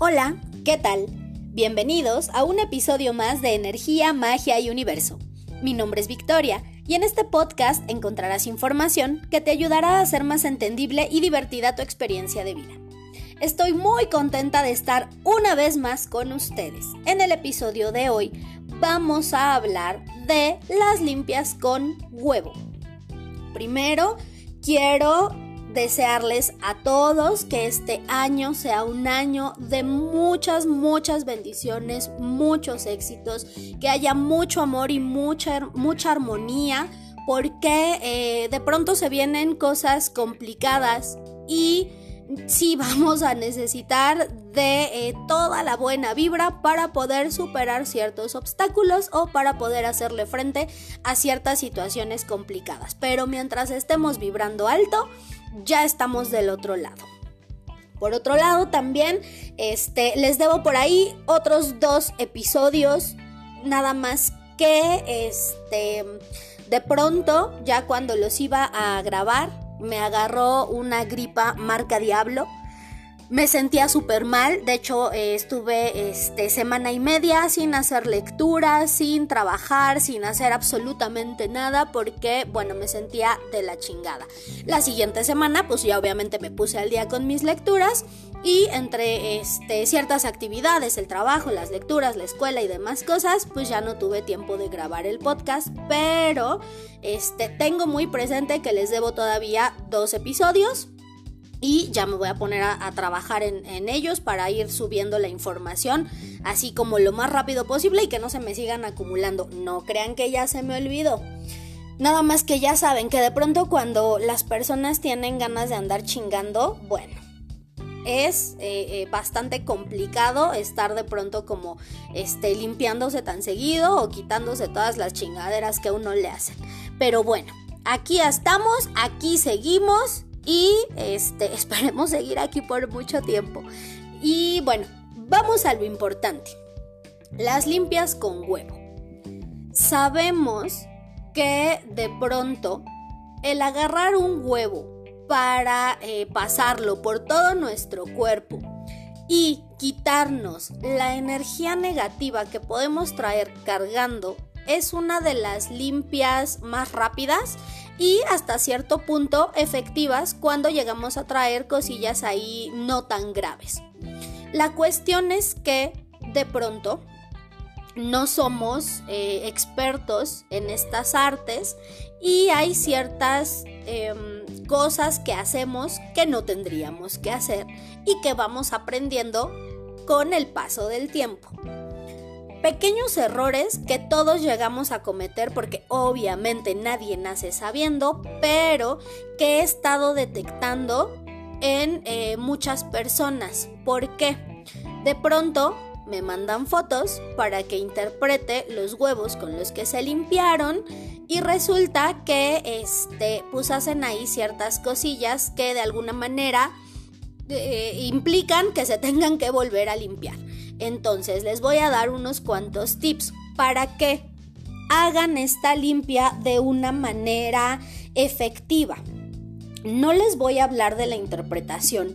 Hola, ¿qué tal? Bienvenidos a un episodio más de Energía, Magia y Universo. Mi nombre es Victoria y en este podcast encontrarás información que te ayudará a hacer más entendible y divertida tu experiencia de vida. Estoy muy contenta de estar una vez más con ustedes. En el episodio de hoy vamos a hablar de las limpias con huevo. Primero, quiero desearles a todos que este año sea un año de muchas, muchas bendiciones, muchos éxitos, que haya mucho amor y mucha, mucha armonía, porque eh, de pronto se vienen cosas complicadas y sí vamos a necesitar de eh, toda la buena vibra para poder superar ciertos obstáculos o para poder hacerle frente a ciertas situaciones complicadas. Pero mientras estemos vibrando alto, ya estamos del otro lado. Por otro lado, también este, les debo por ahí otros dos episodios, nada más que este, de pronto, ya cuando los iba a grabar, me agarró una gripa marca Diablo me sentía súper mal, de hecho eh, estuve este, semana y media sin hacer lecturas, sin trabajar, sin hacer absolutamente nada porque, bueno, me sentía de la chingada. La siguiente semana, pues ya obviamente me puse al día con mis lecturas y entre este, ciertas actividades, el trabajo, las lecturas, la escuela y demás cosas, pues ya no tuve tiempo de grabar el podcast, pero este, tengo muy presente que les debo todavía dos episodios y ya me voy a poner a, trabajar en, ellos para ir subiendo la información así como lo más rápido posible y que no se me sigan acumulando. No crean que ya se me olvidó. Nada más que ya saben que de pronto cuando las personas tienen ganas de andar chingando, bueno, es eh, eh, bastante complicado estar de pronto como este, limpiándose tan seguido o quitándose todas las chingaderas que uno le hacen. Pero bueno, aquí estamos, aquí seguimos y este, esperemos seguir aquí por mucho tiempo. Y bueno, vamos a lo importante. Las limpias con huevo. Sabemos que de pronto el agarrar un huevo para eh, pasarlo por todo nuestro cuerpo y quitarnos la energía negativa que podemos traer cargando es una de las limpias más rápidas y hasta cierto punto efectivas cuando llegamos a traer cosillas ahí no tan graves. La cuestión es que de pronto no somos eh, expertos en estas artes y hay ciertas em, cosas que hacemos que no tendríamos que hacer y que vamos aprendiendo con el paso del tiempo pequeños errores que todos llegamos a cometer porque obviamente nadie nace sabiendo, pero que he estado detectando en eh, muchas personas. ¿Por qué? De pronto me mandan fotos para que interprete los huevos con los que se limpiaron y resulta que este pues hacen ahí ciertas cosillas que de alguna manera eh, implican que se tengan que volver a limpiar. Entonces les voy a dar unos cuantos tips para que hagan esta limpia de una manera efectiva. No les voy a hablar de la interpretación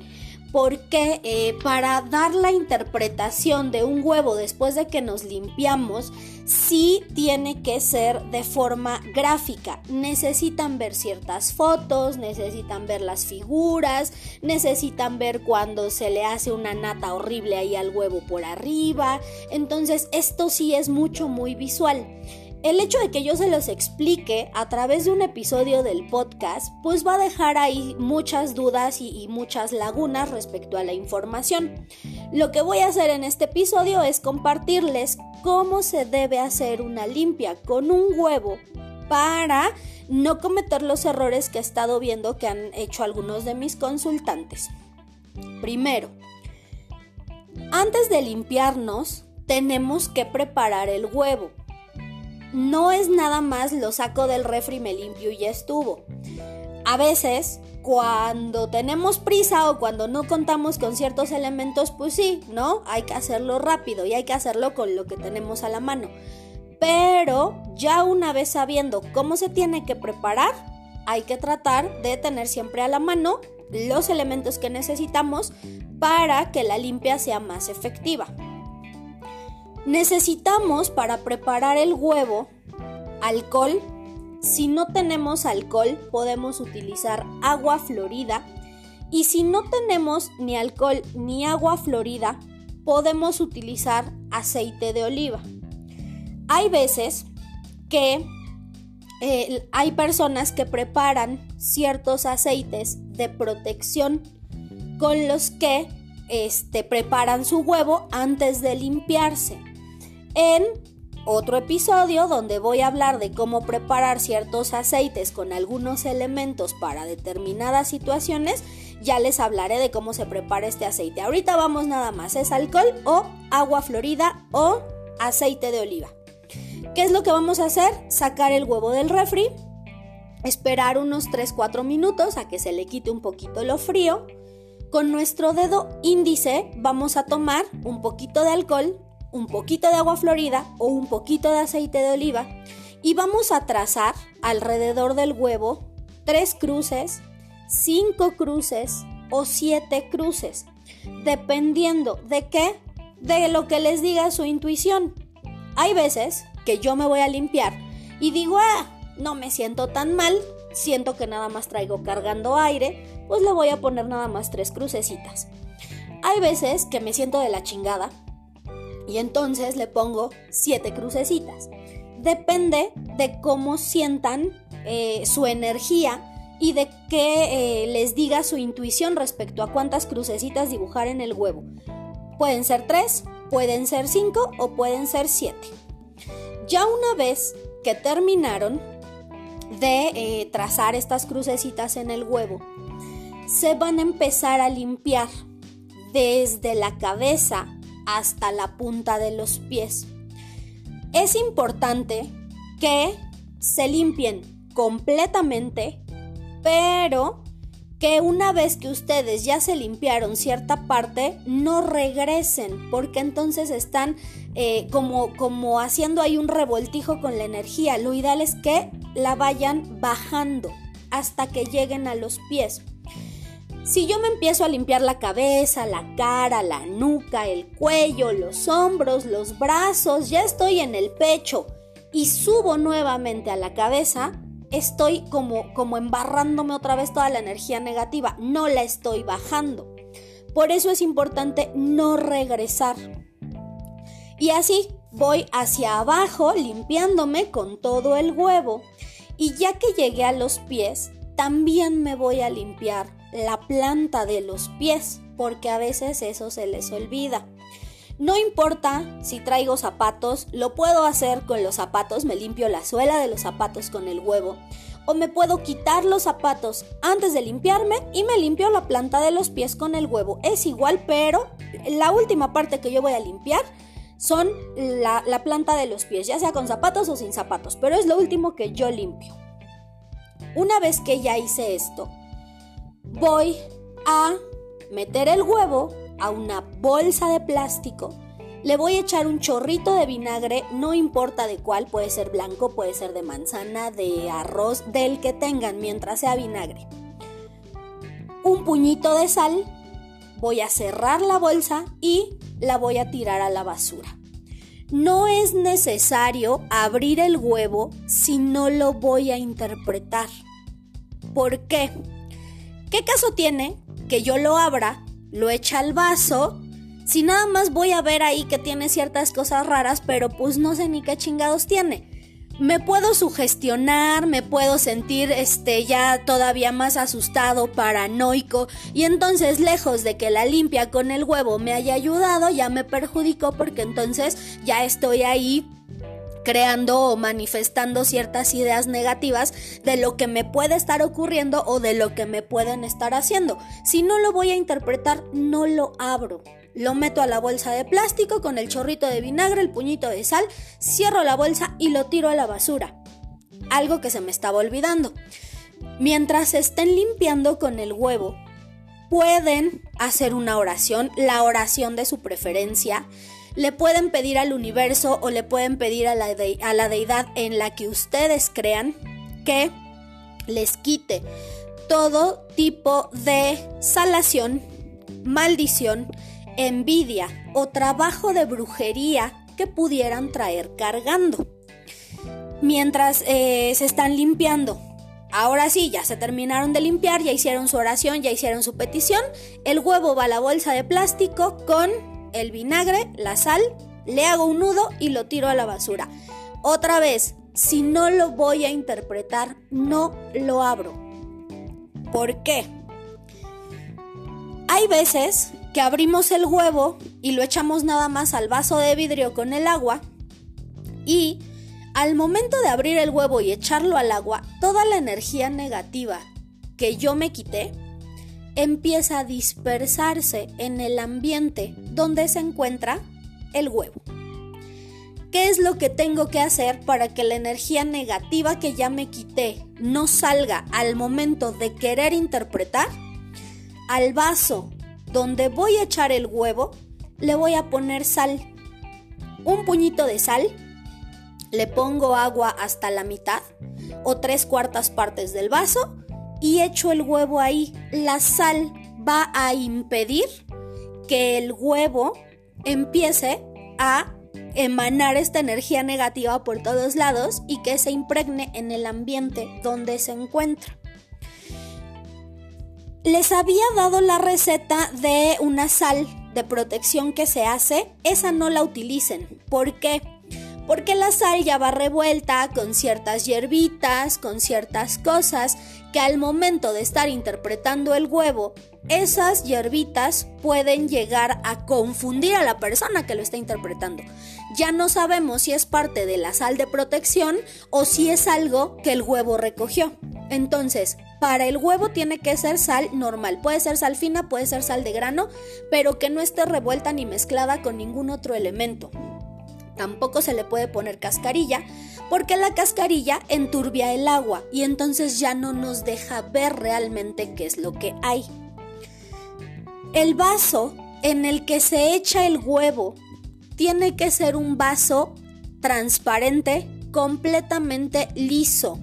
porque eh, para dar la interpretación de un huevo después de que nos limpiamos, sí tiene que ser de forma gráfica. Necesitan ver ciertas fotos, necesitan ver las figuras, necesitan ver cuando se le hace una nata horrible ahí al huevo por arriba. Entonces esto sí es mucho, muy visual. El hecho de que yo se los explique a través de un episodio del podcast, pues va a dejar ahí muchas dudas y, muchas lagunas respecto a la información. Lo que voy a hacer en este episodio es compartirles cómo se debe hacer una limpia con un huevo para no cometer los errores que he estado viendo que han hecho algunos de mis consultantes. Primero, antes de limpiarnos, tenemos que preparar el huevo no es nada más lo saco del refri, me limpio y ya estuvo. A veces, cuando tenemos prisa o cuando no contamos con ciertos elementos, pues sí, ¿no? Hay que hacerlo rápido y hay que hacerlo con lo que tenemos a la mano. Pero ya una vez sabiendo cómo se tiene que preparar, hay que tratar de tener siempre a la mano los elementos que necesitamos para que la limpia sea más efectiva. Necesitamos para preparar el huevo alcohol. Si no tenemos alcohol, podemos utilizar agua florida. Y si no tenemos ni alcohol ni agua florida, podemos utilizar aceite de oliva. Hay veces que eh, hay personas que preparan ciertos aceites de protección con los que este, preparan su huevo antes de limpiarse. En otro episodio donde voy a hablar de cómo preparar ciertos aceites con algunos elementos para determinadas situaciones, ya les hablaré de cómo se prepara este aceite. Ahorita vamos nada más, es alcohol o agua florida o aceite de oliva. ¿Qué es lo que vamos a hacer? Sacar el huevo del refri, esperar unos 3-4 minutos a que se le quite un poquito lo frío. Con nuestro dedo índice vamos a tomar un poquito de alcohol, un poquito de agua florida o un poquito de aceite de oliva y vamos a trazar alrededor del huevo tres cruces, cinco cruces o siete cruces, dependiendo de qué, de lo que les diga su intuición. Hay veces que yo me voy a limpiar y digo, ah, no me siento tan mal, siento que nada más traigo cargando aire, pues le voy a poner nada más tres crucecitas. Hay veces que me siento de la chingada y entonces le pongo siete crucecitas. Depende de cómo sientan eh, su energía y de qué eh, les diga su intuición respecto a cuántas crucecitas dibujar en el huevo. Pueden ser tres, pueden ser cinco o pueden ser siete. Ya una vez que terminaron de eh, trazar estas crucecitas en el huevo, se van a empezar a limpiar desde la cabeza hasta la punta de los pies. Es importante que se limpien completamente, pero que una vez que ustedes ya se limpiaron cierta parte, no regresen, porque entonces están eh, como, como haciendo ahí un revoltijo con la energía. Lo ideal es que la vayan bajando hasta que lleguen a los pies. Si yo me empiezo a limpiar la cabeza, la cara, la nuca, el cuello, los hombros, los brazos, ya estoy en el pecho y subo nuevamente a la cabeza, estoy como, como embarrándome otra vez toda la energía negativa, no la estoy bajando. Por eso es importante no regresar. Y así voy hacia abajo limpiándome con todo el huevo. Y ya que llegué a los pies, también me voy a limpiar la planta de los pies, porque a veces eso se les olvida. No importa si traigo zapatos, lo puedo hacer con los zapatos, me limpio la suela de los zapatos con el huevo, o me puedo quitar los zapatos antes de limpiarme y me limpio la planta de los pies con el huevo. Es igual, pero la última parte que yo voy a limpiar son la, la planta de los pies, ya sea con zapatos o sin zapatos, pero es lo último que yo limpio. Una vez que ya hice esto, voy a meter el huevo a una bolsa de plástico. Le voy a echar un chorrito de vinagre, no importa de cuál, puede ser blanco, puede ser de manzana, de arroz, del que tengan mientras sea vinagre. Un puñito de sal, voy a cerrar la bolsa y la voy a tirar a la basura. No es necesario abrir el huevo si no lo voy a interpretar. ¿Por qué? ¿Qué caso tiene que yo lo abra, lo eche al vaso, si nada más voy a ver ahí que tiene ciertas cosas raras, pero pues no sé ni qué chingados tiene? Me puedo sugestionar, me puedo sentir este ya todavía más asustado, paranoico, y entonces lejos de que la limpia con el huevo me haya ayudado, ya me perjudicó porque entonces ya estoy ahí creando o manifestando ciertas ideas negativas de lo que me puede estar ocurriendo o de lo que me pueden estar haciendo. Si no lo voy a interpretar, no lo abro. Lo meto a la bolsa de plástico con el chorrito de vinagre, el puñito de sal, cierro la bolsa y lo tiro a la basura. Algo que se me estaba olvidando. Mientras estén limpiando con el huevo, pueden hacer una oración, la oración de su preferencia, le pueden pedir al universo o le pueden pedir a la, a la deidad en la que ustedes crean que les quite todo tipo de salación maldición, envidia o trabajo de brujería que pudieran traer cargando. Mientras eh, se están limpiando. Ahora sí, ya se terminaron de limpiar, ya hicieron su oración, ya hicieron su petición. El huevo va a la bolsa de plástico con el vinagre, la sal, le hago un nudo y lo tiro a la basura. Otra vez, si no lo voy a interpretar, no lo abro. ¿Por qué? Hay veces que abrimos el huevo y lo echamos nada más al vaso de vidrio con el agua y al momento de abrir el huevo y echarlo al agua, toda la energía negativa que yo me quité empieza a dispersarse en el ambiente donde se encuentra el huevo. ¿Qué es lo que tengo que hacer para que la energía negativa que ya me quité no salga al momento de querer interpretar? Al vaso donde voy a echar el huevo, le voy a poner sal. Un puñito de sal. Le pongo agua hasta la mitad o tres cuartas partes del vaso y echo el huevo ahí. La sal va a impedir que el huevo empiece a emanar esta energía negativa por todos lados y que se impregne en el ambiente donde se encuentra. Les había dado la receta de una sal de protección que se hace, esa no la utilicen. ¿Por qué? Porque la sal ya va revuelta con ciertas hierbitas, con ciertas cosas que al momento de estar interpretando el huevo, esas hierbitas pueden llegar a confundir a la persona que lo está interpretando. Ya no sabemos si es parte de la sal de protección o si es algo que el huevo recogió. Entonces, para el huevo tiene que ser sal normal. Puede ser sal fina, puede ser sal de grano, pero que no esté revuelta ni mezclada con ningún otro elemento. Tampoco se le puede poner cascarilla, porque la cascarilla enturbia el agua y entonces ya no nos deja ver realmente qué es lo que hay. El vaso en el que se echa el huevo tiene que ser un vaso transparente, completamente liso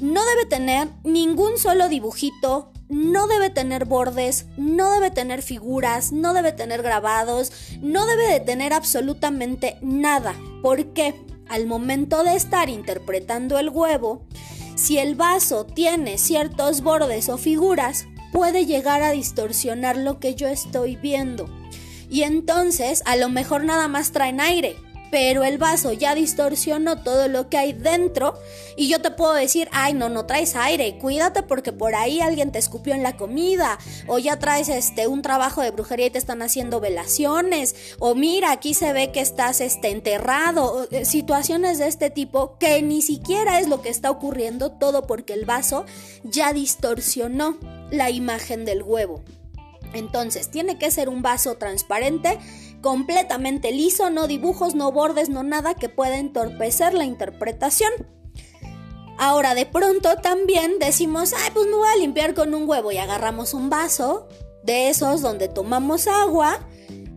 no debe tener ningún solo dibujito, no debe tener bordes, no debe tener figuras, no debe tener grabados, no debe de tener absolutamente nada. Porque al momento de estar interpretando el huevo, si el vaso tiene ciertos bordes o figuras, puede llegar a distorsionar lo que yo estoy viendo. Y entonces a lo mejor nada más traen aire, pero el vaso ya distorsionó todo lo que hay dentro y yo te puedo decir, ay, no, no traes aire, cuídate porque por ahí alguien te escupió en la comida o ya traes este un trabajo de brujería y te están haciendo velaciones o mira, aquí se ve que estás este enterrado, eh, situaciones de este tipo que ni siquiera es lo que está ocurriendo todo porque el vaso ya distorsionó la imagen del huevo. Entonces, tiene que ser un vaso transparente completamente liso, no dibujos, no bordes, no nada que pueda entorpecer la interpretación. Ahora de pronto también decimos, ay, pues me voy a limpiar con un huevo y agarramos un vaso de esos donde tomamos agua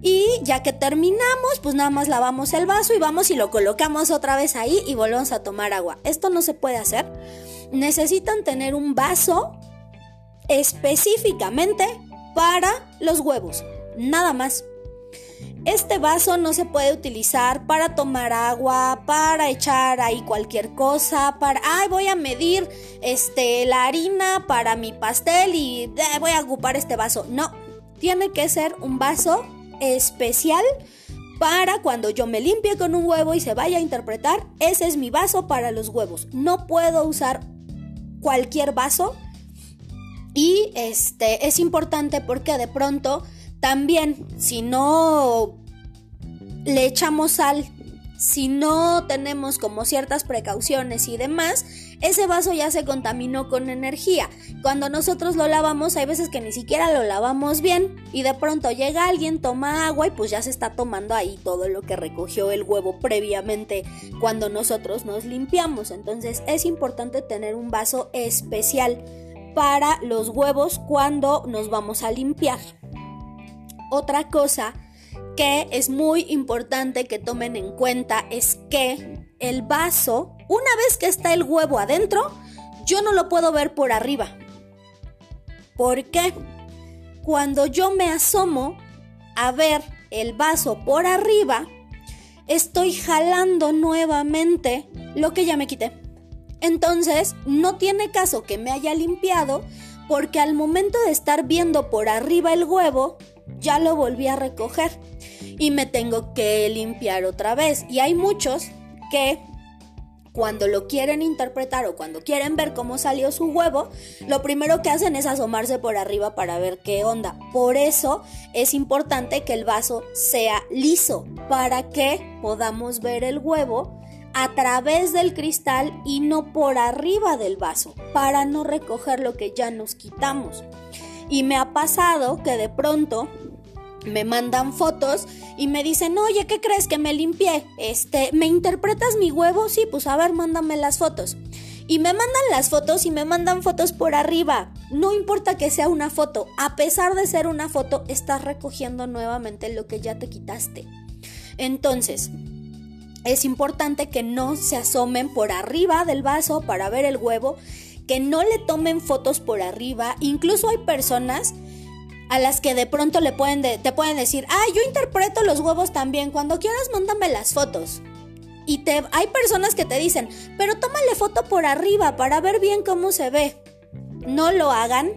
y ya que terminamos, pues nada más lavamos el vaso y vamos y lo colocamos otra vez ahí y volvemos a tomar agua. Esto no se puede hacer. Necesitan tener un vaso específicamente para los huevos. Nada más. Este vaso no se puede utilizar para tomar agua, para echar ahí cualquier cosa, para, ay, voy a medir este la harina para mi pastel y eh, voy a ocupar este vaso. No, tiene que ser un vaso especial para cuando yo me limpie con un huevo y se vaya a interpretar, ese es mi vaso para los huevos. No puedo usar cualquier vaso y este es importante porque de pronto también, si no le echamos sal, si no tenemos como ciertas precauciones y demás, ese vaso ya se contaminó con energía. Cuando nosotros lo lavamos, hay veces que ni siquiera lo lavamos bien y de pronto llega alguien, toma agua y pues ya se está tomando ahí todo lo que recogió el huevo previamente cuando nosotros nos limpiamos. Entonces es importante tener un vaso especial para los huevos cuando nos vamos a limpiar. Otra cosa que es muy importante que tomen en cuenta es que el vaso, una vez que está el huevo adentro, yo no lo puedo ver por arriba. ¿Por qué? cuando yo me asomo a ver el vaso por arriba, estoy jalando nuevamente lo que ya me quité. Entonces, no tiene caso que me haya limpiado porque al momento de estar viendo por arriba el huevo, ya lo volví a recoger y me tengo que limpiar otra vez. Y hay muchos que cuando lo quieren interpretar o cuando quieren ver cómo salió su huevo, lo primero que hacen es asomarse por arriba para ver qué onda. Por eso es importante que el vaso sea liso para que podamos ver el huevo a través del cristal y no por arriba del vaso, para no recoger lo que ya nos quitamos. Y me ha pasado que de pronto me mandan fotos y me dicen, oye, ¿qué crees que me limpié? Este, ¿me interpretas mi huevo? Sí, pues a ver, mándame las fotos. Y me mandan las fotos y me mandan fotos por arriba. No importa que sea una foto, a pesar de ser una foto, estás recogiendo nuevamente lo que ya te quitaste. Entonces, es importante que no se asomen por arriba del vaso para ver el huevo, que no le tomen fotos por arriba. Incluso hay personas a las que de pronto le pueden te pueden decir, ah, yo interpreto los huevos también, cuando quieras mándame las fotos. Y hay personas que te dicen, pero tómale foto por arriba para ver bien cómo se ve. No lo hagan.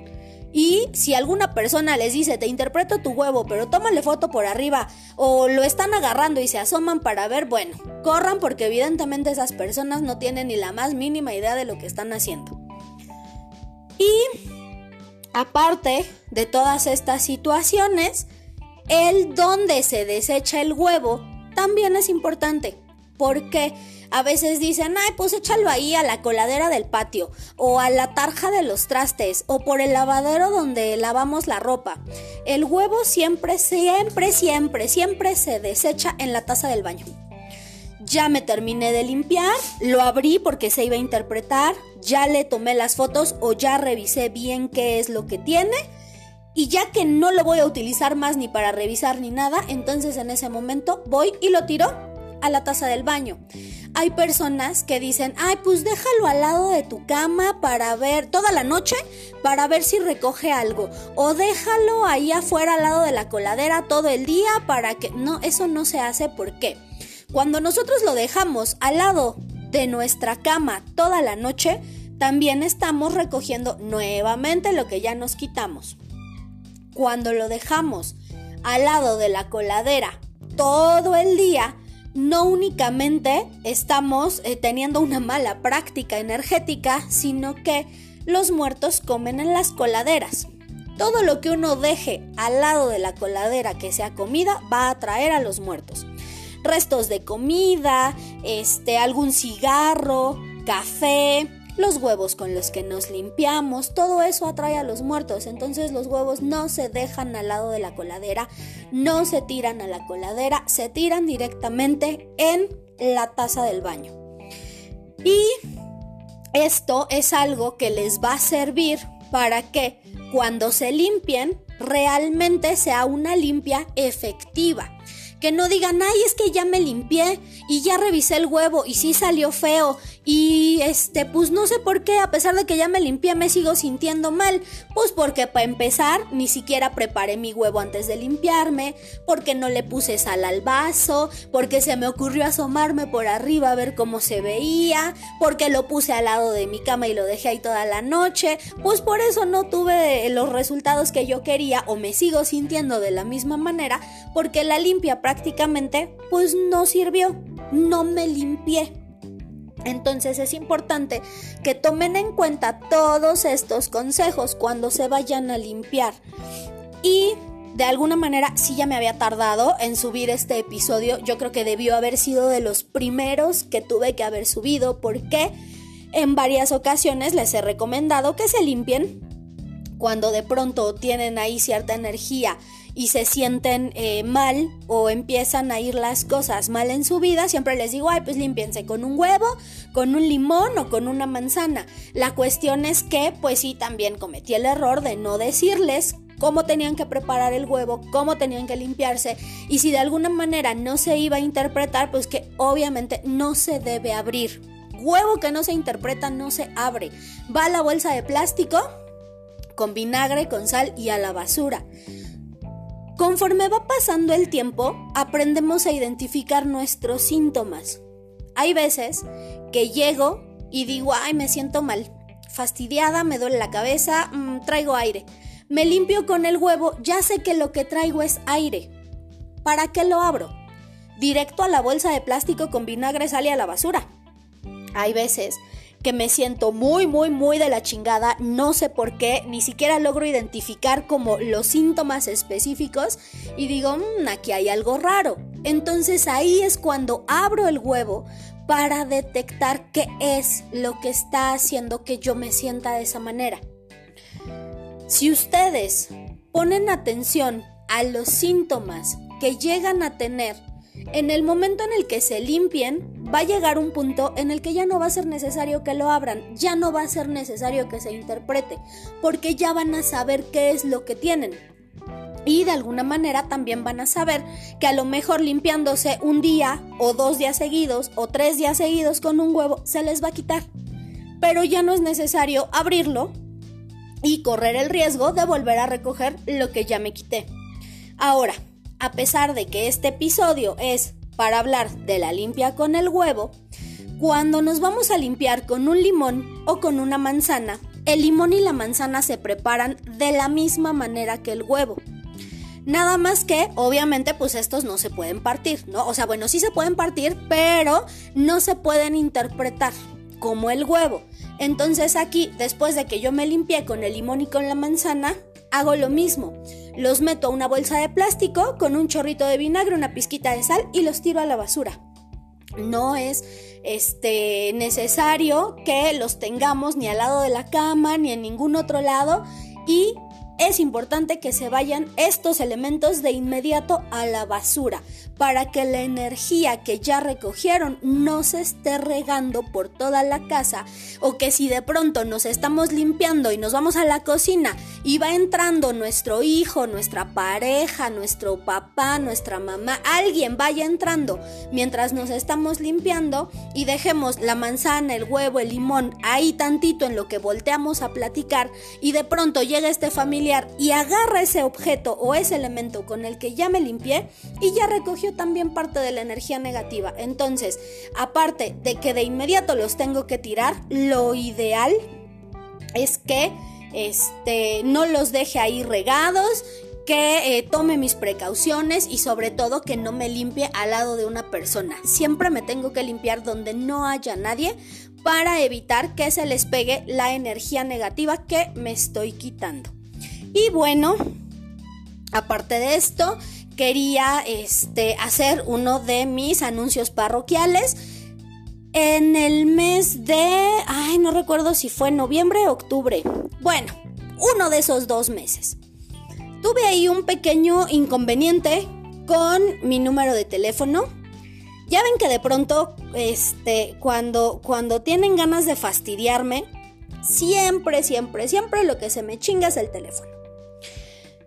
Y si alguna persona les dice, te interpreto tu huevo, pero tómale foto por arriba, o lo están agarrando y se asoman para ver, bueno, corran porque evidentemente esas personas no tienen ni la más mínima idea de lo que están haciendo. Y Aparte de todas estas situaciones, el donde se desecha el huevo también es importante. Porque a veces dicen, ay, pues échalo ahí a la coladera del patio, o a la tarja de los trastes, o por el lavadero donde lavamos la ropa. El huevo siempre, siempre, siempre, siempre se desecha en la taza del baño. Ya me terminé de limpiar, lo abrí porque se iba a interpretar, ya le tomé las fotos o ya revisé bien qué es lo que tiene. Y ya que no lo voy a utilizar más ni para revisar ni nada, entonces en ese momento voy y lo tiro a la taza del baño. Hay personas que dicen, ay, pues déjalo al lado de tu cama para ver toda la noche, para ver si recoge algo. O déjalo ahí afuera al lado de la coladera todo el día para que... No, eso no se hace. ¿Por qué? Cuando nosotros lo dejamos al lado de nuestra cama toda la noche, también estamos recogiendo nuevamente lo que ya nos quitamos. Cuando lo dejamos al lado de la coladera todo el día, no únicamente estamos eh, teniendo una mala práctica energética, sino que los muertos comen en las coladeras. Todo lo que uno deje al lado de la coladera que sea comida va a atraer a los muertos restos de comida, este, algún cigarro, café, los huevos con los que nos limpiamos, todo eso atrae a los muertos. Entonces los huevos no se dejan al lado de la coladera, no se tiran a la coladera, se tiran directamente en la taza del baño. Y esto es algo que les va a servir para que cuando se limpien realmente sea una limpia efectiva que no digan, ay, es que ya me limpié y ya revisé el huevo y sí salió feo y este, pues no sé por qué, a pesar de que ya me limpié, me sigo sintiendo mal. Pues porque para empezar, ni siquiera preparé mi huevo antes de limpiarme, porque no le puse sal al vaso, porque se me ocurrió asomarme por arriba a ver cómo se veía, porque lo puse al lado de mi cama y lo dejé ahí toda la noche. Pues por eso no tuve los resultados que yo quería o me sigo sintiendo de la misma manera, porque la limpia prácticamente pues no sirvió, no me limpié. Entonces es importante que tomen en cuenta todos estos consejos cuando se vayan a limpiar. Y de alguna manera sí ya me había tardado en subir este episodio. Yo creo que debió haber sido de los primeros que tuve que haber subido porque en varias ocasiones les he recomendado que se limpien cuando de pronto tienen ahí cierta energía y se sienten eh, mal o empiezan a ir las cosas mal en su vida, siempre les digo, ay, pues limpiense con un huevo, con un limón o con una manzana. La cuestión es que, pues sí, también cometí el error de no decirles cómo tenían que preparar el huevo, cómo tenían que limpiarse y si de alguna manera no se iba a interpretar, pues que obviamente no se debe abrir. Huevo que no se interpreta no se abre. Va a la bolsa de plástico con vinagre, con sal y a la basura. Conforme va pasando el tiempo, aprendemos a identificar nuestros síntomas. Hay veces que llego y digo, ay, me siento mal, fastidiada, me duele la cabeza, mm, traigo aire. Me limpio con el huevo, ya sé que lo que traigo es aire. ¿Para qué lo abro? Directo a la bolsa de plástico con vinagre sale a la basura. Hay veces que me siento muy, muy, muy de la chingada, no sé por qué, ni siquiera logro identificar como los síntomas específicos y digo, mmm, aquí hay algo raro. Entonces ahí es cuando abro el huevo para detectar qué es lo que está haciendo que yo me sienta de esa manera. Si ustedes ponen atención a los síntomas que llegan a tener en el momento en el que se limpien, va a llegar un punto en el que ya no va a ser necesario que lo abran, ya no va a ser necesario que se interprete, porque ya van a saber qué es lo que tienen. Y de alguna manera también van a saber que a lo mejor limpiándose un día o dos días seguidos o tres días seguidos con un huevo se les va a quitar. Pero ya no es necesario abrirlo y correr el riesgo de volver a recoger lo que ya me quité. Ahora, a pesar de que este episodio es para hablar de la limpia con el huevo, cuando nos vamos a limpiar con un limón o con una manzana, el limón y la manzana se preparan de la misma manera que el huevo. Nada más que, obviamente, pues estos no se pueden partir, ¿no? O sea, bueno, sí se pueden partir, pero no se pueden interpretar como el huevo. Entonces aquí, después de que yo me limpié con el limón y con la manzana, hago lo mismo. Los meto a una bolsa de plástico con un chorrito de vinagre, una pizquita de sal y los tiro a la basura. No es este necesario que los tengamos ni al lado de la cama ni en ningún otro lado y es importante que se vayan estos elementos de inmediato a la basura para que la energía que ya recogieron no se esté regando por toda la casa o que si de pronto nos estamos limpiando y nos vamos a la cocina y va entrando nuestro hijo, nuestra pareja, nuestro papá, nuestra mamá, alguien vaya entrando mientras nos estamos limpiando y dejemos la manzana, el huevo, el limón ahí tantito en lo que volteamos a platicar y de pronto llega este familiar y agarra ese objeto o ese elemento con el que ya me limpié y ya recogió también parte de la energía negativa. Entonces, aparte de que de inmediato los tengo que tirar, lo ideal es que este, no los deje ahí regados, que eh, tome mis precauciones y sobre todo que no me limpie al lado de una persona. Siempre me tengo que limpiar donde no haya nadie para evitar que se les pegue la energía negativa que me estoy quitando. Y bueno, aparte de esto, quería este, hacer uno de mis anuncios parroquiales. En el mes de, ay, no recuerdo si fue noviembre o octubre. Bueno, uno de esos dos meses. Tuve ahí un pequeño inconveniente con mi número de teléfono. Ya ven que de pronto, este, cuando, cuando tienen ganas de fastidiarme, siempre, siempre, siempre lo que se me chinga es el teléfono.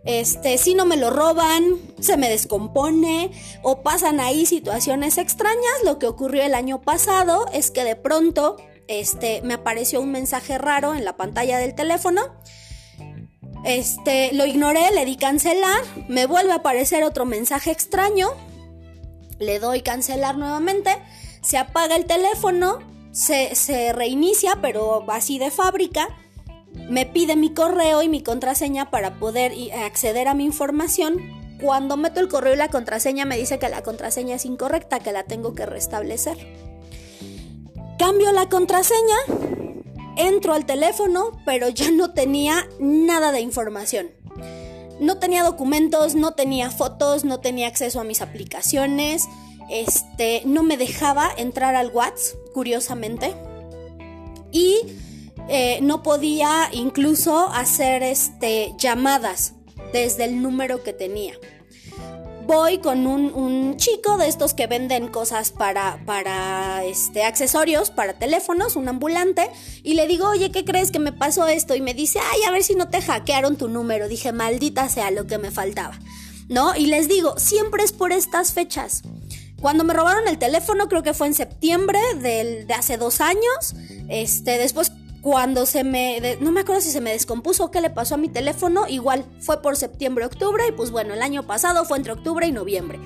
Este, si no me lo roban, se me descompone o pasan ahí situaciones extrañas. Lo que ocurrió el año pasado es que de pronto este, me apareció un mensaje raro en la pantalla del teléfono. Este, lo ignoré, le di cancelar, me vuelve a aparecer otro mensaje extraño. Le doy cancelar nuevamente, se apaga el teléfono, se, se reinicia, pero así de fábrica me pide mi correo y mi contraseña para poder acceder a mi información. Cuando meto el correo y la contraseña me dice que la contraseña es incorrecta, que la tengo que restablecer. Cambio la contraseña, entro al teléfono, pero ya no tenía nada de información. No tenía documentos, no tenía fotos, no tenía acceso a mis aplicaciones. Este, no me dejaba entrar al WhatsApp, curiosamente. Y eh, no podía incluso hacer este, llamadas desde el número que tenía. Voy con un, chico de estos que venden cosas para, para este, accesorios, para teléfonos, un ambulante, y le digo, oye, ¿qué crees que me pasó esto? Y me dice, ay, a ver si no te hackearon tu número. Dije, maldita sea lo que me faltaba. ¿No? Y les digo, siempre es por estas fechas. Cuando me robaron el teléfono, creo que fue en septiembre de hace dos años. Este, después cuando se me, no me acuerdo si se me descompuso o qué le pasó a mi teléfono, igual fue por septiembre, octubre y pues bueno, el año pasado fue entre octubre y noviembre.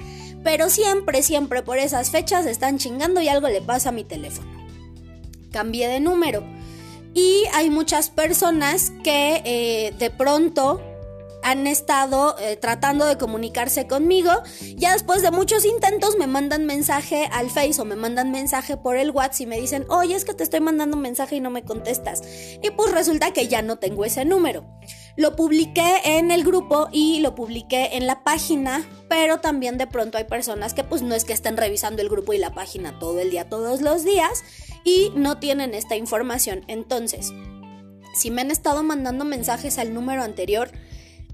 Pero siempre, siempre por esas fechas están chingando y algo le pasa a mi teléfono. Cambié de número. Y hay muchas personas que eh, de pronto han estado eh, tratando de comunicarse conmigo. Ya después de muchos intentos me mandan mensaje al Face o me mandan mensaje por el WhatsApp y me dicen, oye, es que te estoy mandando un mensaje y no me contestas. Y pues resulta que ya no tengo ese número. Lo publiqué en el grupo y lo publiqué en la página, pero también de pronto hay personas que pues no es que estén revisando el grupo y la página todo el día, todos los días y no tienen esta información. Entonces, si me han estado mandando mensajes al número anterior,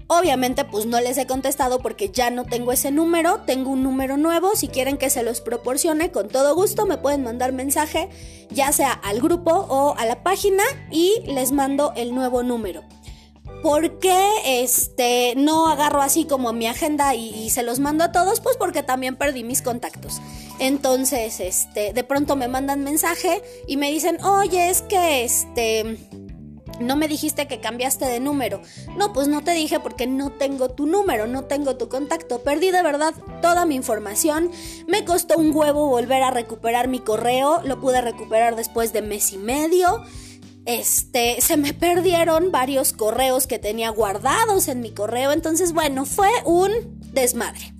Obviamente pues no les he contestado porque ya no tengo ese número, tengo un número nuevo, si quieren que se los proporcione con todo gusto me pueden mandar mensaje ya sea al grupo o a la página y les mando el nuevo número. ¿Por qué este, no agarro así como mi agenda y, y, se los mando a todos? Pues porque también perdí mis contactos. Entonces, este, de pronto me mandan mensaje y me dicen, oye, es que este no me dijiste que cambiaste de número. No, pues no te dije porque no tengo tu número, no tengo tu contacto. Perdí de verdad toda mi información. Me costó un huevo volver a recuperar mi correo. Lo pude recuperar después de mes y medio. Este, se me perdieron varios correos que tenía guardados en mi correo. Entonces, bueno, fue un desmadre.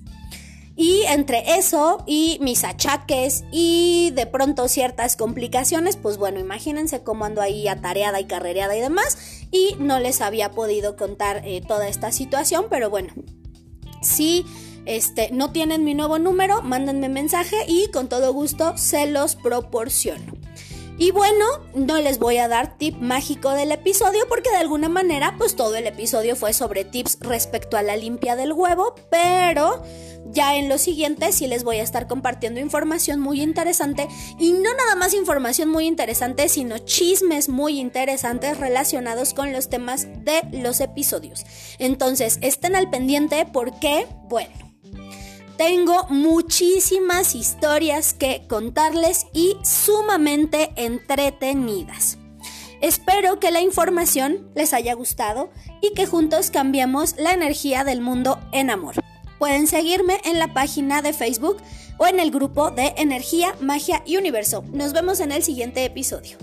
Y entre eso y mis achaques y de pronto ciertas complicaciones, pues bueno, imagínense cómo ando ahí atareada y carrereada y demás. Y no les había podido contar eh, toda esta situación, pero bueno, si este, no tienen mi nuevo número, mándenme mensaje y con todo gusto se los proporciono. Y bueno, no les voy a dar tip mágico del episodio porque de alguna manera pues todo el episodio fue sobre tips respecto a la limpia del huevo, pero ya en lo siguiente sí les voy a estar compartiendo información muy interesante y no nada más información muy interesante, sino chismes muy interesantes relacionados con los temas de los episodios. Entonces, estén al pendiente porque, bueno, tengo muchísimas historias que contarles y sumamente entretenidas. Espero que la información les haya gustado y que juntos cambiemos la energía del mundo en amor. Pueden seguirme en la página de Facebook o en el grupo de Energía, Magia y Universo. Nos vemos en el siguiente episodio.